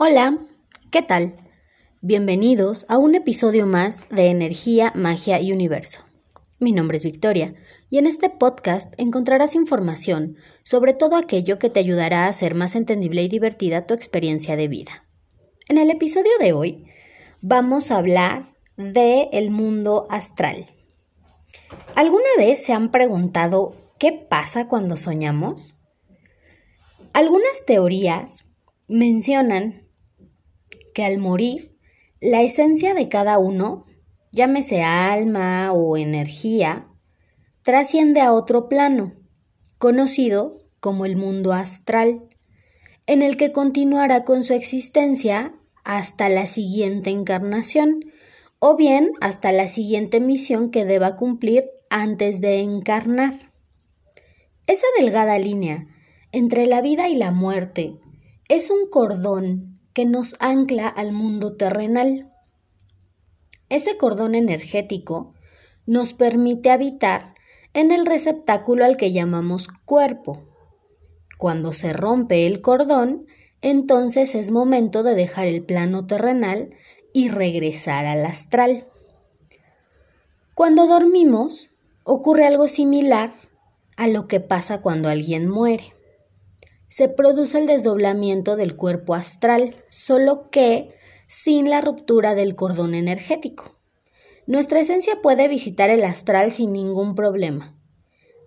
Hola, ¿qué tal? Bienvenidos a un episodio más de Energía, Magia y Universo. Mi nombre es Victoria y en este podcast encontrarás información sobre todo aquello que te ayudará a hacer más entendible y divertida tu experiencia de vida. En el episodio de hoy vamos a hablar de el mundo astral. ¿Alguna vez se han preguntado qué pasa cuando soñamos? Algunas teorías mencionan que al morir, la esencia de cada uno, llámese alma o energía, trasciende a otro plano, conocido como el mundo astral, en el que continuará con su existencia hasta la siguiente encarnación, o bien hasta la siguiente misión que deba cumplir antes de encarnar. Esa delgada línea entre la vida y la muerte es un cordón que nos ancla al mundo terrenal. Ese cordón energético nos permite habitar en el receptáculo al que llamamos cuerpo. Cuando se rompe el cordón, entonces es momento de dejar el plano terrenal y regresar al astral. Cuando dormimos, ocurre algo similar a lo que pasa cuando alguien muere se produce el desdoblamiento del cuerpo astral, solo que sin la ruptura del cordón energético. Nuestra esencia puede visitar el astral sin ningún problema.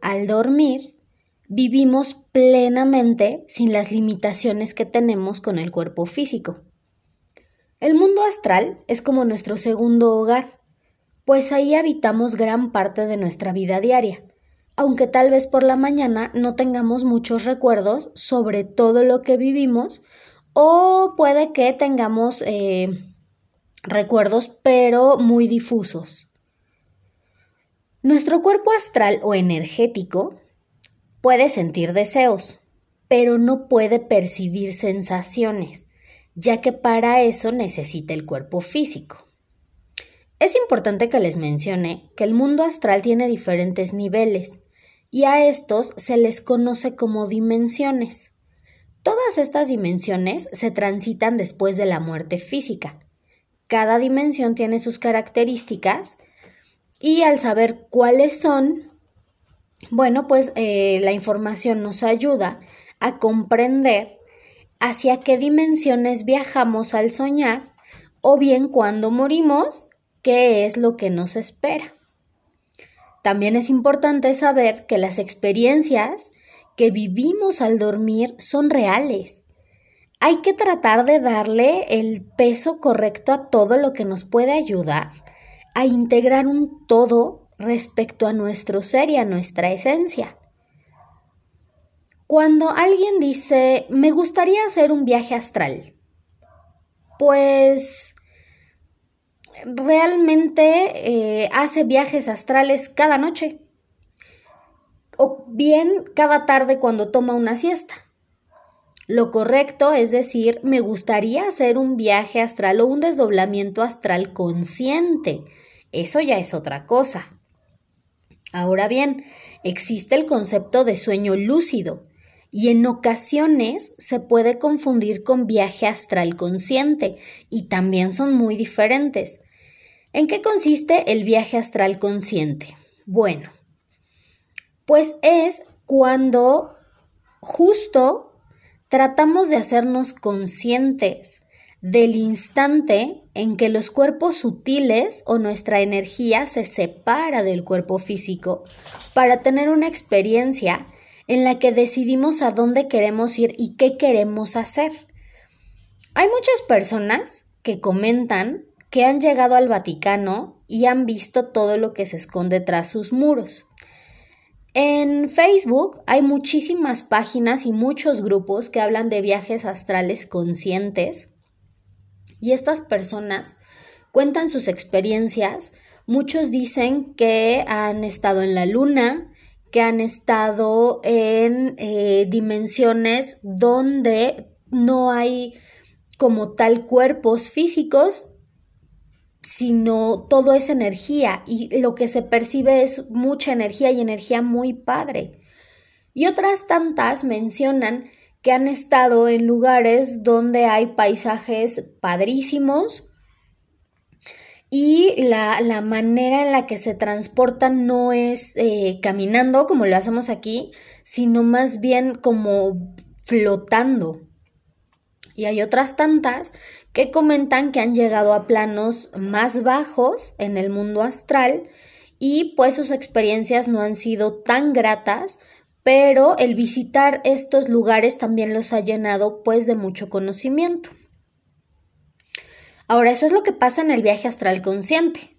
Al dormir, vivimos plenamente sin las limitaciones que tenemos con el cuerpo físico. El mundo astral es como nuestro segundo hogar, pues ahí habitamos gran parte de nuestra vida diaria aunque tal vez por la mañana no tengamos muchos recuerdos sobre todo lo que vivimos o puede que tengamos eh, recuerdos pero muy difusos. Nuestro cuerpo astral o energético puede sentir deseos, pero no puede percibir sensaciones, ya que para eso necesita el cuerpo físico. Es importante que les mencione que el mundo astral tiene diferentes niveles y a estos se les conoce como dimensiones. Todas estas dimensiones se transitan después de la muerte física. Cada dimensión tiene sus características y al saber cuáles son, bueno, pues eh, la información nos ayuda a comprender hacia qué dimensiones viajamos al soñar o bien cuando morimos qué es lo que nos espera. También es importante saber que las experiencias que vivimos al dormir son reales. Hay que tratar de darle el peso correcto a todo lo que nos puede ayudar a integrar un todo respecto a nuestro ser y a nuestra esencia. Cuando alguien dice, me gustaría hacer un viaje astral, pues realmente eh, hace viajes astrales cada noche o bien cada tarde cuando toma una siesta. Lo correcto es decir, me gustaría hacer un viaje astral o un desdoblamiento astral consciente. Eso ya es otra cosa. Ahora bien, existe el concepto de sueño lúcido y en ocasiones se puede confundir con viaje astral consciente y también son muy diferentes. ¿En qué consiste el viaje astral consciente? Bueno, pues es cuando justo tratamos de hacernos conscientes del instante en que los cuerpos sutiles o nuestra energía se separa del cuerpo físico para tener una experiencia en la que decidimos a dónde queremos ir y qué queremos hacer. Hay muchas personas que comentan que han llegado al Vaticano y han visto todo lo que se esconde tras sus muros. En Facebook hay muchísimas páginas y muchos grupos que hablan de viajes astrales conscientes y estas personas cuentan sus experiencias. Muchos dicen que han estado en la luna, que han estado en eh, dimensiones donde no hay como tal cuerpos físicos, sino todo es energía y lo que se percibe es mucha energía y energía muy padre. Y otras tantas mencionan que han estado en lugares donde hay paisajes padrísimos y la, manera en la que se transportan no es eh, caminando como lo hacemos aquí, sino más bien como flotando. Y hay otras tantas que comentan que han llegado a planos más bajos en el mundo astral y pues sus experiencias no han sido tan gratas, pero el visitar estos lugares también los ha llenado pues de mucho conocimiento. Ahora, eso es lo que pasa en el viaje astral consciente.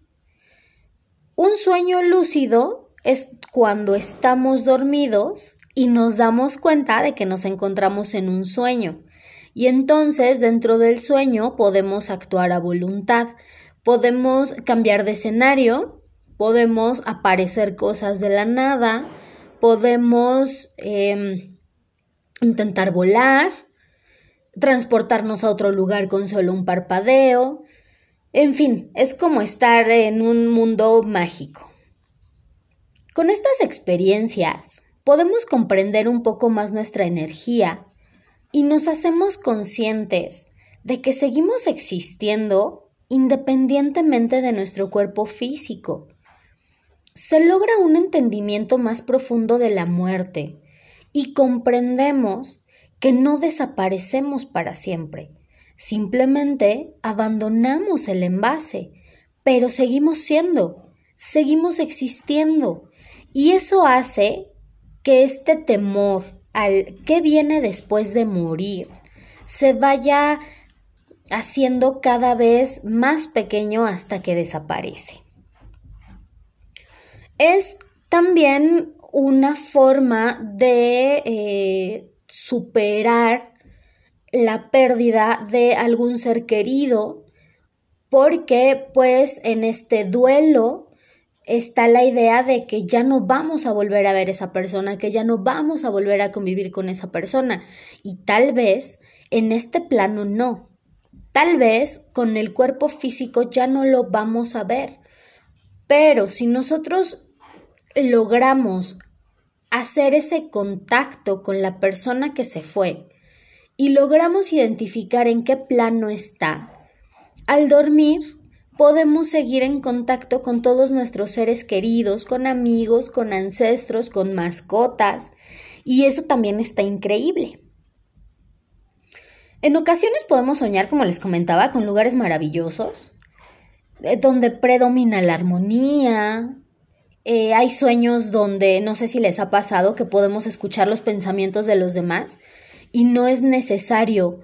Un sueño lúcido es cuando estamos dormidos y nos damos cuenta de que nos encontramos en un sueño. Y entonces dentro del sueño podemos actuar a voluntad, podemos cambiar de escenario, podemos aparecer cosas de la nada, podemos em, intentar volar, transportarnos a otro lugar con solo un parpadeo, en fin, es como estar en un mundo mágico. Con estas experiencias podemos comprender un poco más nuestra energía y nos hacemos conscientes de que seguimos existiendo independientemente de nuestro cuerpo físico. Se logra un entendimiento más profundo de la muerte y comprendemos que no desaparecemos para siempre, simplemente abandonamos el envase, pero seguimos siendo, seguimos existiendo, y eso hace que este temor al que viene después de morir se vaya haciendo cada vez más pequeño hasta que desaparece. Es también una forma de eh, superar la pérdida de algún ser querido porque pues en este duelo está la idea de que ya no vamos a volver a ver esa persona, que ya no vamos a volver a convivir con esa persona. Y tal vez en este plano no. Tal vez con el cuerpo físico ya no lo vamos a ver. Pero si nosotros logramos hacer ese contacto con la persona que se fue y logramos identificar en qué plano está, al dormir podemos seguir en contacto con todos nuestros seres queridos, con amigos, con ancestros, con mascotas, y eso también está increíble. En ocasiones podemos soñar, como les comentaba, con lugares maravillosos, eh, donde predomina la armonía. Eh, hay sueños donde no sé si les ha pasado que podemos escuchar los pensamientos de los demás y no es necesario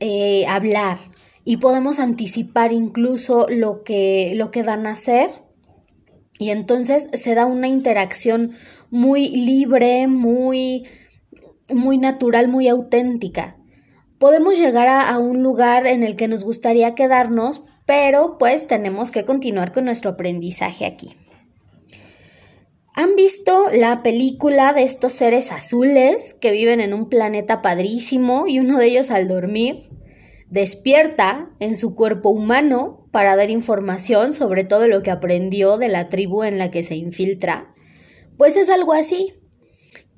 eh, hablar, y podemos anticipar incluso lo que, lo que van a hacer. Y entonces se da una interacción muy libre, muy, muy natural, muy auténtica. Podemos llegar a, a un lugar en el que nos gustaría quedarnos, pero pues tenemos que continuar con nuestro aprendizaje aquí. ¿Han visto la película de estos seres azules que viven en un planeta padrísimo y uno de ellos al dormir despierta en su cuerpo humano para dar información sobre todo lo que aprendió de la tribu en la que se infiltra, pues es algo así.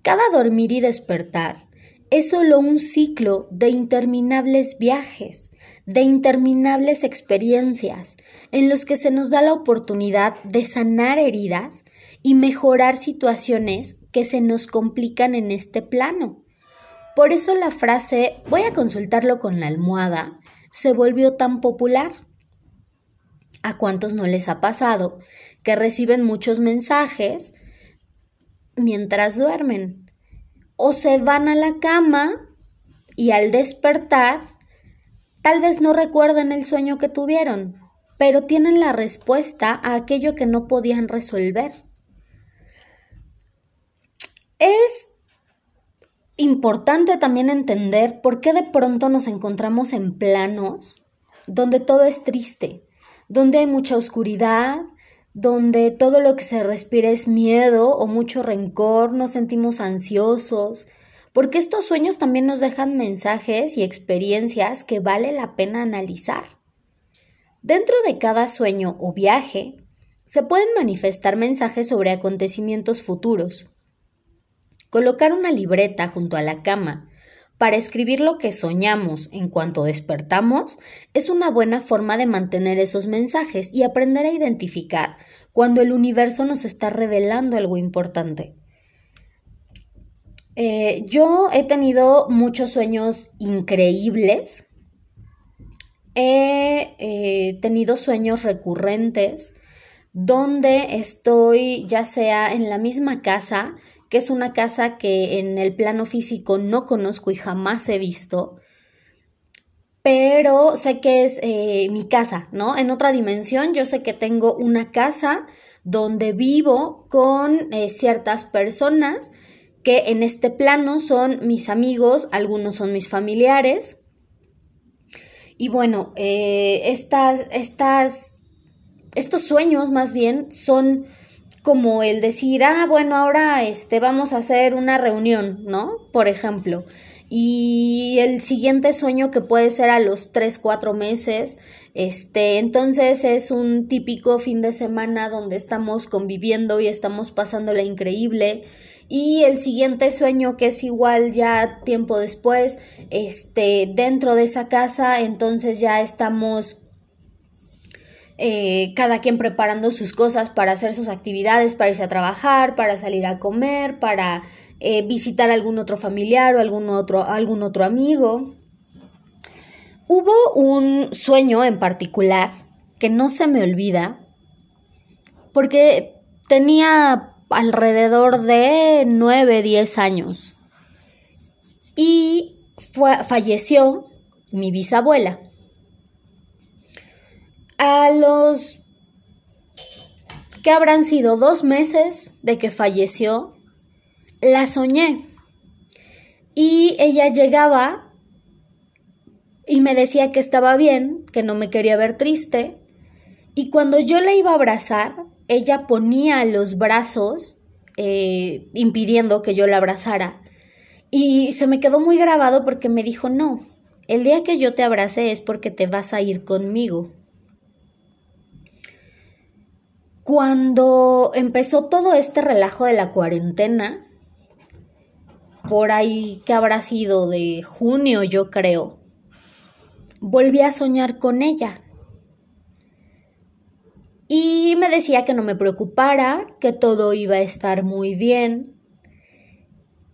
Cada dormir y despertar es solo un ciclo de interminables viajes, de interminables experiencias, en los que se nos da la oportunidad de sanar heridas y mejorar situaciones que se nos complican en este plano. Por eso la frase voy a consultarlo con la almohada se volvió tan popular. ¿A cuántos no les ha pasado que reciben muchos mensajes mientras duermen? O se van a la cama y al despertar tal vez no recuerden el sueño que tuvieron, pero tienen la respuesta a aquello que no podían resolver. Es importante también entender por qué de pronto nos encontramos en planos donde todo es triste, donde hay mucha oscuridad, donde todo lo que se respira es miedo o mucho rencor, nos sentimos ansiosos, porque estos sueños también nos dejan mensajes y experiencias que vale la pena analizar. Dentro de cada sueño o viaje, se pueden manifestar mensajes sobre acontecimientos futuros, Colocar una libreta junto a la cama para escribir lo que soñamos en cuanto despertamos es una buena forma de mantener esos mensajes y aprender a identificar cuando el universo nos está revelando algo importante. Eh, yo he tenido muchos sueños increíbles. He eh, tenido sueños recurrentes donde estoy ya sea en la misma casa, que es una casa que en el plano físico no conozco y jamás he visto, pero sé que es eh, mi casa, ¿no? En otra dimensión yo sé que tengo una casa donde vivo con eh, ciertas personas que en este plano son mis amigos, algunos son mis familiares. Y bueno, eh, estas, estas, estos sueños más bien son como el decir, ah, bueno, ahora este, vamos a hacer una reunión, ¿no? Por ejemplo. Y el siguiente sueño que puede ser a los 3, 4 meses, este, entonces es un típico fin de semana donde estamos conviviendo y estamos pasándola increíble. Y el siguiente sueño que es igual ya tiempo después, este, dentro de esa casa, entonces ya estamos eh, cada quien preparando sus cosas para hacer sus actividades, para irse a trabajar, para salir a comer, para eh, visitar algún otro familiar o algún otro, algún otro amigo. Hubo un sueño en particular que no se me olvida porque tenía alrededor de 9, 10 años y falleció mi bisabuela a los que habrán sido dos meses de que falleció, la soñé. Y ella llegaba y me decía que estaba bien, que no me quería ver triste. Y cuando yo la iba a abrazar, ella ponía los brazos eh, impidiendo que yo la abrazara. Y se me quedó muy grabado porque me dijo, no, el día que yo te abrace es porque te vas a ir conmigo. Cuando empezó todo este relajo de la cuarentena, por ahí que habrá sido de junio, yo creo, volví a soñar con ella. Y me decía que no me preocupara, que todo iba a estar muy bien.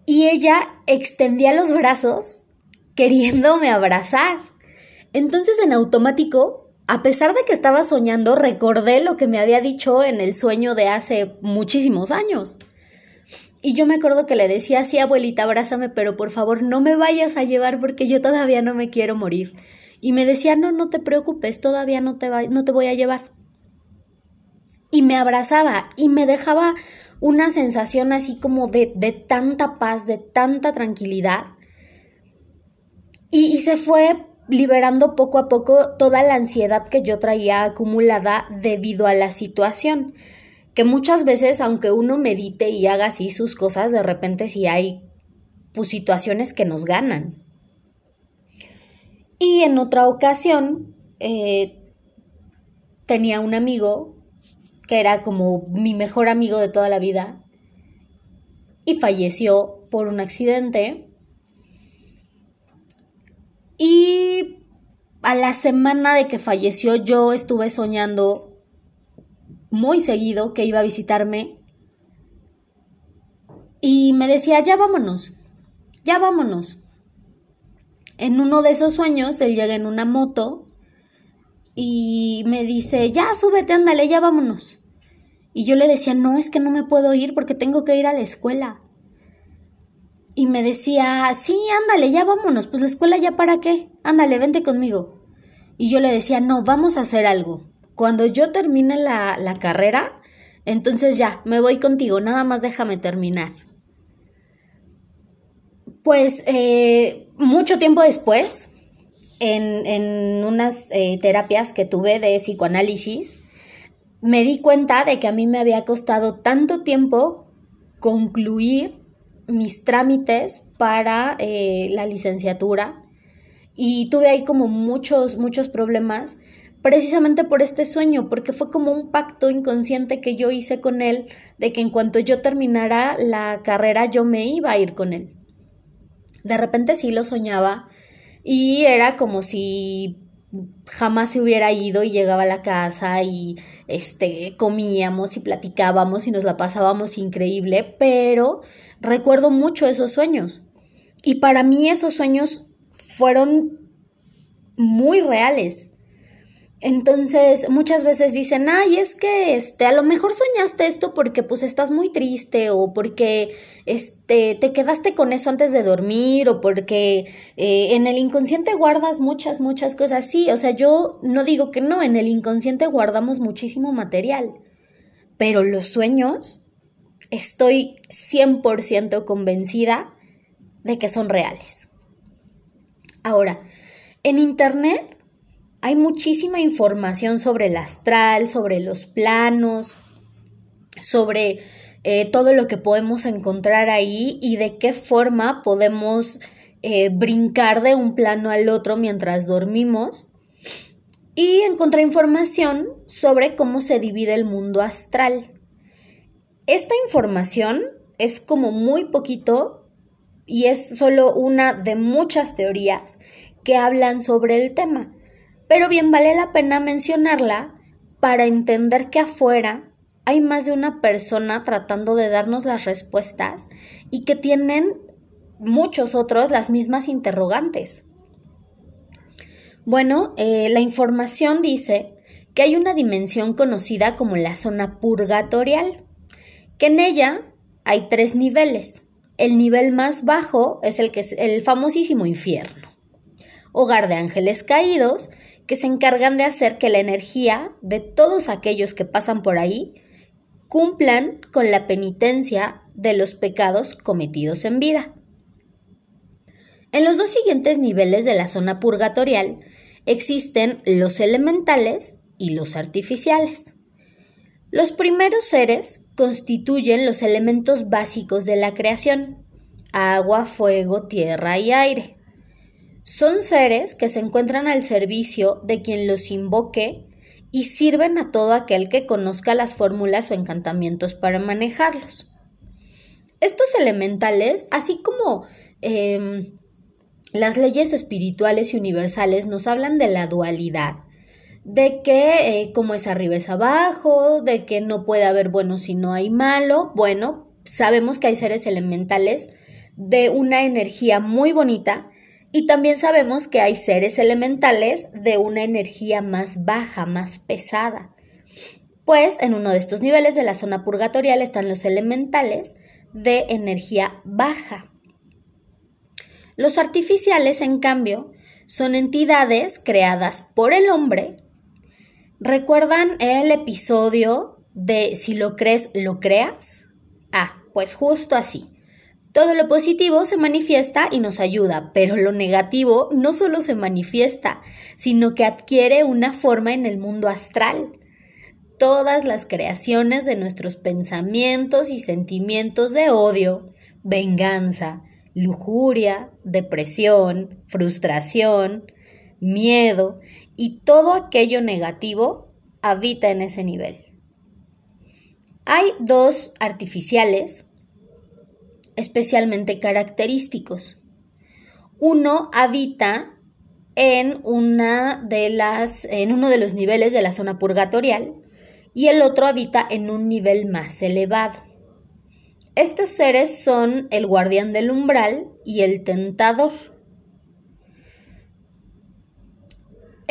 Y ella extendía los brazos queriéndome abrazar. Entonces en automático a pesar de que estaba soñando, recordé lo que me había dicho en el sueño de hace muchísimos años. Y yo me acuerdo que le decía, sí, abuelita, abrázame, pero por favor no me vayas a llevar porque yo todavía no me quiero morir. Y me decía, no, no te preocupes, todavía no te, voy a llevar. Y me abrazaba y me dejaba una sensación así como de, tanta paz, de tanta tranquilidad. Y se fue liberando poco a poco toda la ansiedad que yo traía acumulada debido a la situación. Que muchas veces, aunque uno medite y haga así sus cosas, de repente sí hay pues, situaciones que nos ganan. Y en otra ocasión, eh, tenía un amigo que era como mi mejor amigo de toda la vida y falleció por un accidente y a la semana de que falleció yo estuve soñando muy seguido que iba a visitarme y me decía, ya vámonos, ya vámonos. En uno de esos sueños, él llega en una moto y me dice, ya súbete, ándale, ya vámonos. Y yo le decía, no, es que no me puedo ir porque tengo que ir a la escuela y me decía, sí, ándale, ya vámonos, pues la escuela ya para qué, ándale, vente conmigo. Y yo le decía, no, vamos a hacer algo. Cuando yo termine la, la carrera, entonces ya, me voy contigo, nada más déjame terminar. Pues eh, mucho tiempo después, en, en unas eh, terapias que tuve de psicoanálisis, me di cuenta de que a mí me había costado tanto tiempo concluir mis trámites para eh, la licenciatura y tuve ahí como muchos, muchos problemas precisamente por este sueño, porque fue como un pacto inconsciente que yo hice con él de que en cuanto yo terminara la carrera yo me iba a ir con él. de repente sí lo soñaba y era como si jamás se hubiera ido y llegaba a la casa y este comíamos y platicábamos y nos la pasábamos increíble, pero recuerdo mucho esos sueños. Y para mí esos sueños fueron muy reales. Entonces, muchas veces dicen, ay, es que este, a lo mejor soñaste esto porque pues estás muy triste o porque este, te quedaste con eso antes de dormir o porque eh, en el inconsciente guardas muchas, muchas cosas. Sí, o sea, yo no digo que no, en el inconsciente guardamos muchísimo material, pero los sueños, estoy 100% convencida de que son reales. Ahora, en Internet hay muchísima información sobre el astral, sobre los planos, sobre eh, todo lo que podemos encontrar ahí y de qué forma podemos eh, brincar de un plano al otro mientras dormimos. Y encontré información sobre cómo se divide el mundo astral. Esta información es como muy poquito y es solo una de muchas teorías que hablan sobre el tema pero bien vale la pena mencionarla para entender que afuera hay más de una persona tratando de darnos las respuestas y que tienen muchos otros las mismas interrogantes. Bueno, eh, la información dice que hay una dimensión conocida como la zona purgatorial, que en ella hay tres niveles. El nivel más bajo es el que es el famosísimo infierno, hogar de ángeles caídos, que se encargan de hacer que la energía de todos aquellos que pasan por ahí cumplan con la penitencia de los pecados cometidos en vida. En los dos siguientes niveles de la zona purgatorial existen los elementales y los artificiales. Los primeros seres constituyen los elementos básicos de la creación, agua, fuego, tierra y aire. Son seres que se encuentran al servicio de quien los invoque y sirven a todo aquel que conozca las fórmulas o encantamientos para manejarlos. Estos elementales, así como em, las leyes espirituales y universales, nos hablan de la dualidad, de que eh, como es arriba es abajo, de que no puede haber bueno si no hay malo. Bueno, sabemos que hay seres elementales de una energía muy bonita y también sabemos que hay seres elementales de una energía más baja, más pesada. Pues en uno de estos niveles de la zona purgatorial están los elementales de energía baja. Los artificiales, en cambio, son entidades creadas por el hombre. ¿Recuerdan el episodio de si lo crees, lo creas? Ah, pues justo así. Todo lo positivo se manifiesta y nos ayuda, pero lo negativo no solo se manifiesta, sino que adquiere una forma en el mundo astral. Todas las creaciones de nuestros pensamientos y sentimientos de odio, venganza, lujuria, depresión, frustración, miedo y todo aquello negativo habita en ese nivel. Hay dos artificiales especialmente característicos. Uno habita en una de las en uno de los niveles de la zona purgatorial y el otro habita en un nivel más elevado. Estos seres son el guardián del umbral y el tentador.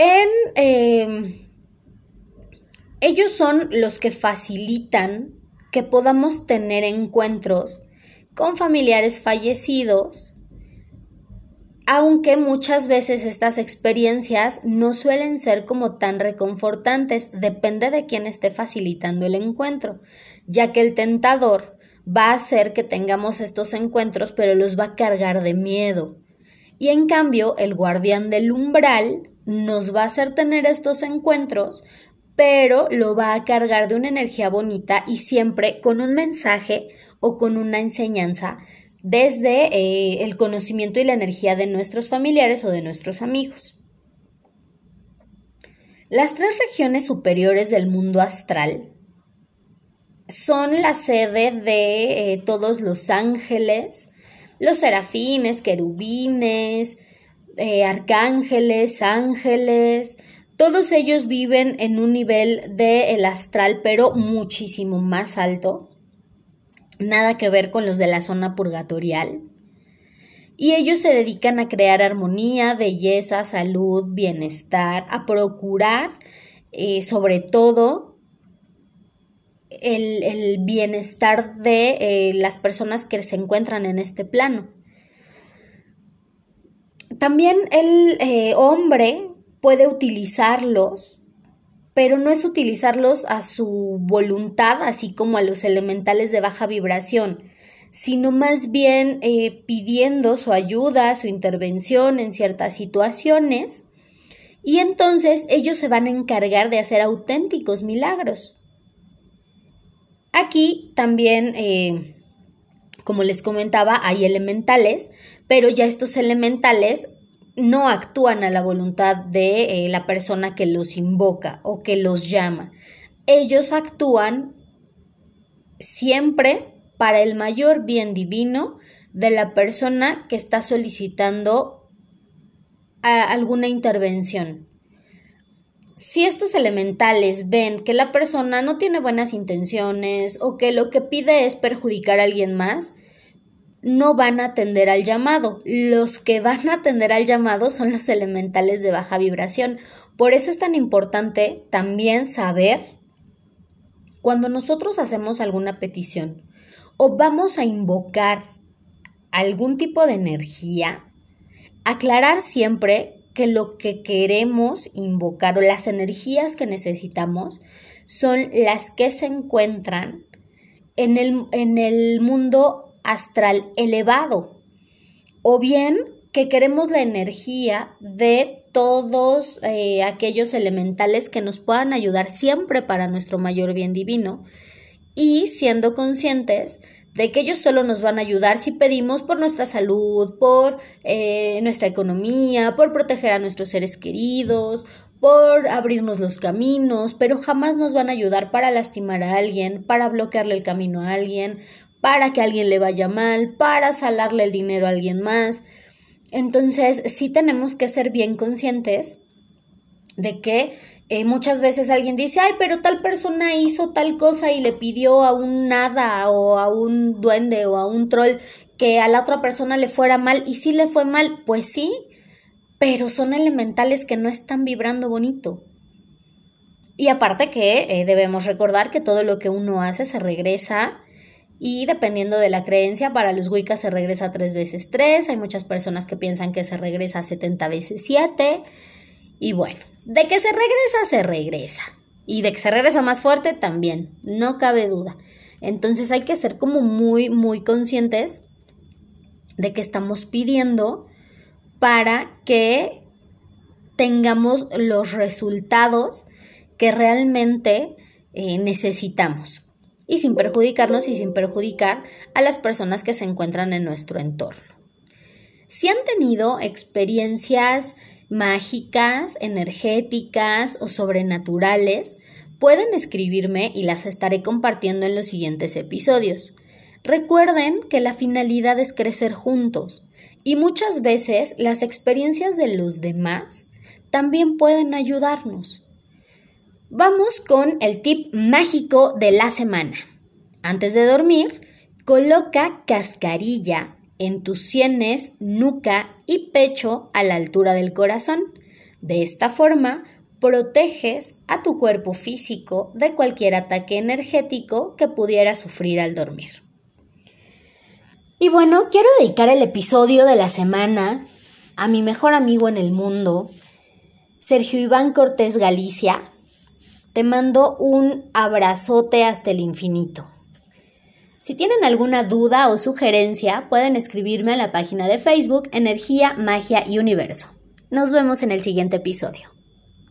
Em, ellos son los que facilitan que podamos tener encuentros con familiares fallecidos, aunque muchas veces estas experiencias no suelen ser como tan reconfortantes, depende de quién esté facilitando el encuentro, ya que el tentador va a hacer que tengamos estos encuentros, pero los va a cargar de miedo. Y en cambio, el guardián del umbral nos va a hacer tener estos encuentros, pero lo va a cargar de una energía bonita y siempre con un mensaje o con una enseñanza desde eh, el conocimiento y la energía de nuestros familiares o de nuestros amigos. Las tres regiones superiores del mundo astral son la sede de eh, todos los ángeles, los serafines, querubines, eh, arcángeles, ángeles, todos ellos viven en un nivel del astral, pero muchísimo más alto. Nada que ver con los de la zona purgatorial. Y ellos se dedican a crear armonía, belleza, salud, bienestar, a procurar, eh, sobre todo, el, bienestar de eh, las personas que se encuentran en este plano. También el eh, hombre puede utilizarlos, pero no es utilizarlos a su voluntad, así como a los elementales de baja vibración, sino más bien eh, pidiendo su ayuda, su intervención en ciertas situaciones, y entonces ellos se van a encargar de hacer auténticos milagros. Aquí también, eh, como les comentaba, hay elementales, pero ya estos elementales no actúan a la voluntad de eh, la persona que los invoca o que los llama. Ellos actúan siempre para el mayor bien divino de la persona que está solicitando alguna intervención. Si estos elementales ven que la persona no tiene buenas intenciones o que lo que pide es perjudicar a alguien más, no van a atender al llamado. Los que van a atender al llamado son los elementales de baja vibración. Por eso es tan importante también saber cuando nosotros hacemos alguna petición o vamos a invocar algún tipo de energía, aclarar siempre que lo que queremos invocar o las energías que necesitamos son las que se encuentran en el, en el mundo astral elevado. O bien que queremos la energía de todos eh, aquellos elementales que nos puedan ayudar siempre para nuestro mayor bien divino y siendo conscientes de que ellos solo nos van a ayudar si pedimos por nuestra salud, por eh, nuestra economía, por proteger a nuestros seres queridos, por abrirnos los caminos, pero jamás nos van a ayudar para lastimar a alguien, para bloquearle el camino a alguien, para que alguien le vaya mal, para salarle el dinero a alguien más. Entonces, sí tenemos que ser bien conscientes de que eh, muchas veces alguien dice, ay, pero tal persona hizo tal cosa y le pidió a un nada o a un duende o a un troll que a la otra persona le fuera mal y sí le fue mal, pues sí, pero son elementales que no están vibrando bonito. Y aparte que eh, debemos recordar que todo lo que uno hace se regresa y dependiendo de la creencia, para los Wiccas se regresa tres veces tres. Hay muchas personas que piensan que se regresa 70 veces 7. Y bueno, de que se regresa, se regresa. Y de que se regresa más fuerte, también. No cabe duda. Entonces hay que ser como muy, muy conscientes de que estamos pidiendo para que tengamos los resultados que realmente eh, necesitamos y sin perjudicarnos y sin perjudicar a las personas que se encuentran en nuestro entorno. Si han tenido experiencias mágicas, energéticas o sobrenaturales, pueden escribirme y las estaré compartiendo en los siguientes episodios. Recuerden que la finalidad es crecer juntos y muchas veces las experiencias de los demás también pueden ayudarnos. Vamos con el tip mágico de la semana. Antes de dormir, coloca cascarilla en tus sienes, nuca y pecho a la altura del corazón. De esta forma, proteges a tu cuerpo físico de cualquier ataque energético que pudiera sufrir al dormir. Y bueno, quiero dedicar el episodio de la semana a mi mejor amigo en el mundo, Sergio Iván Cortés Galicia, te mando un abrazote hasta el infinito. Si tienen alguna duda o sugerencia, pueden escribirme a la página de Facebook Energía, Magia y Universo. Nos vemos en el siguiente episodio.